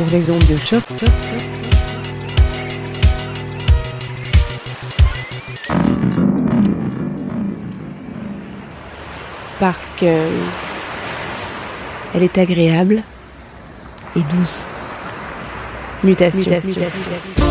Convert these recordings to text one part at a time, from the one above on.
sur les ondes de choc. Parce que elle est agréable et douce. Mutation. Mutation.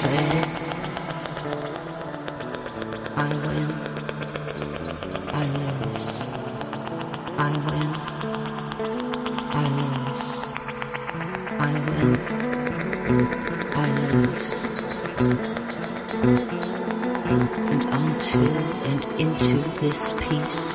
Saying, I win, I lose, I win, I lose, I win, I lose. And onto and into this piece,